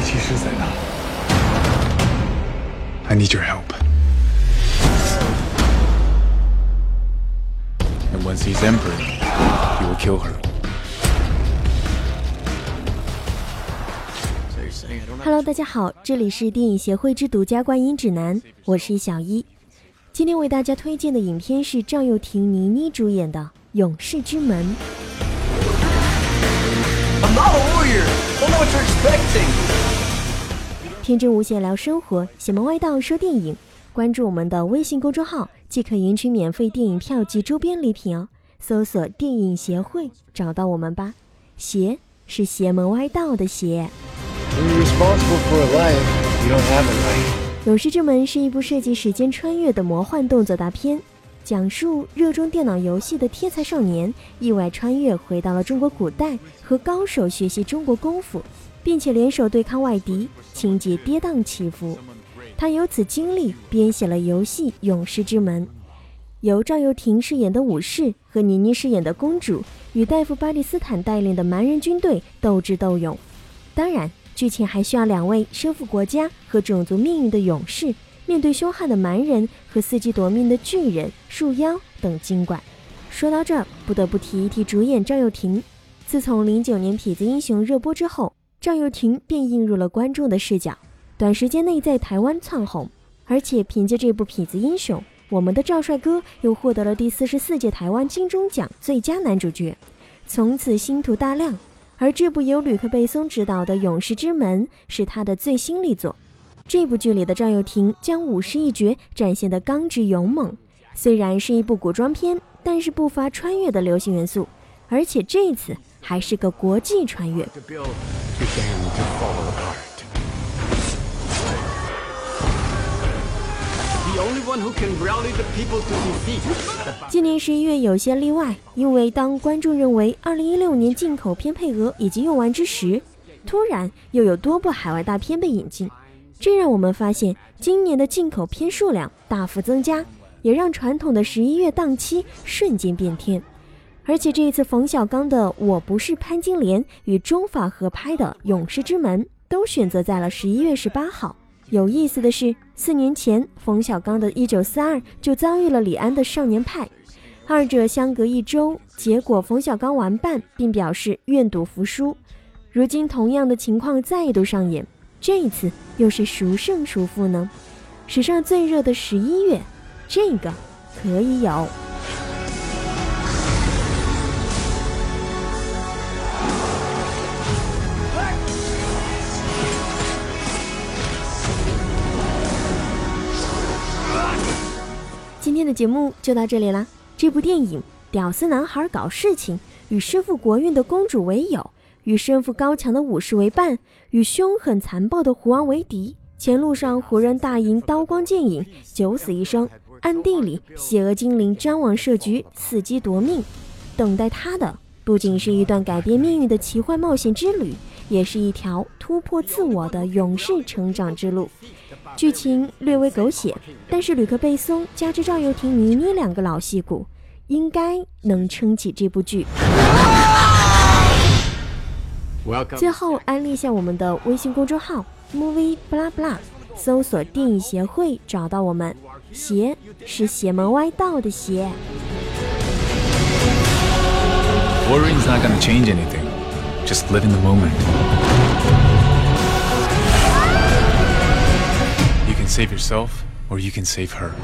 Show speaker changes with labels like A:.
A: 黑骑士在哪？I need your help. And once he's emperor, he will kill her.
B: Hello，大家好，这里是电影协会之独家观影指南，我是小一。今天为大家推荐的影片是赵又廷、倪妮主演的《勇士之门》。天真无邪聊生活，邪门歪道说电影。关注我们的微信公众号，即可赢取免费电影票及周边礼品哦。搜索“电影协会”，找到我们吧。邪是邪门歪道的邪。《勇士之门》是一部涉及时间穿越的魔幻动作大片，讲述热衷电脑游戏的天才少年意外穿越回到了中国古代，和高手学习中国功夫，并且联手对抗外敌，情节跌宕起伏。他由此经历编写了游戏《勇士之门》，由赵又廷饰演的武士和倪妮饰演的公主与戴夫·巴蒂斯坦带领的蛮人军队斗智斗勇。当然。剧情还需要两位身负国家和种族命运的勇士，面对凶悍的蛮人和伺机夺命的巨人、树妖等精怪。说到这儿，不得不提一提主演赵又廷。自从零九年《痞子英雄》热播之后，赵又廷便映入了观众的视角，短时间内在台湾窜红。而且凭借这部《痞子英雄》，我们的赵帅哥又获得了第四十四届台湾金钟奖最佳男主角，从此星途大亮。而这部由吕克·贝松执导的《勇士之门》是他的最新力作。这部剧里的赵又廷将武士一角展现得刚直勇猛。虽然是一部古装片，但是不乏穿越的流行元素，而且这次还是个国际穿越。今年十一月有些例外，因为当观众认为二零一六年进口片配额已经用完之时，突然又有多部海外大片被引进，这让我们发现今年的进口片数量大幅增加，也让传统的十一月档期瞬间变天。而且这一次冯小刚的《我不是潘金莲》与中法合拍的《勇士之门》都选择在了十一月十八号。有意思的是，四年前冯小刚的《一九四二》就遭遇了李安的《少年派》，二者相隔一周，结果冯小刚完败，并表示愿赌服输。如今同样的情况再度上演，这一次又是孰胜孰负呢？史上最热的十一月，这个可以有。今天的节目就到这里啦。这部电影，屌丝男孩搞事情，与身负国运的公主为友，与身负高强的武士为伴，与凶狠残暴的胡王为敌。前路上胡人大营刀光剑影，九死一生；暗地里邪恶精灵张网设局，伺机夺命。等待他的不仅是一段改变命运的奇幻冒险之旅，也是一条突破自我的勇士成长之路。剧情略微狗血，但是吕克·贝松加之赵又廷、倪妮两个老戏骨，应该能撑起这部剧。最后安利一下我们的微信公众号 movie blah blah，搜索电影协会找到我们。邪是邪门歪道的邪。
A: Worrying's not gonna change anything. Just live in the moment. Save yourself, or you can save her.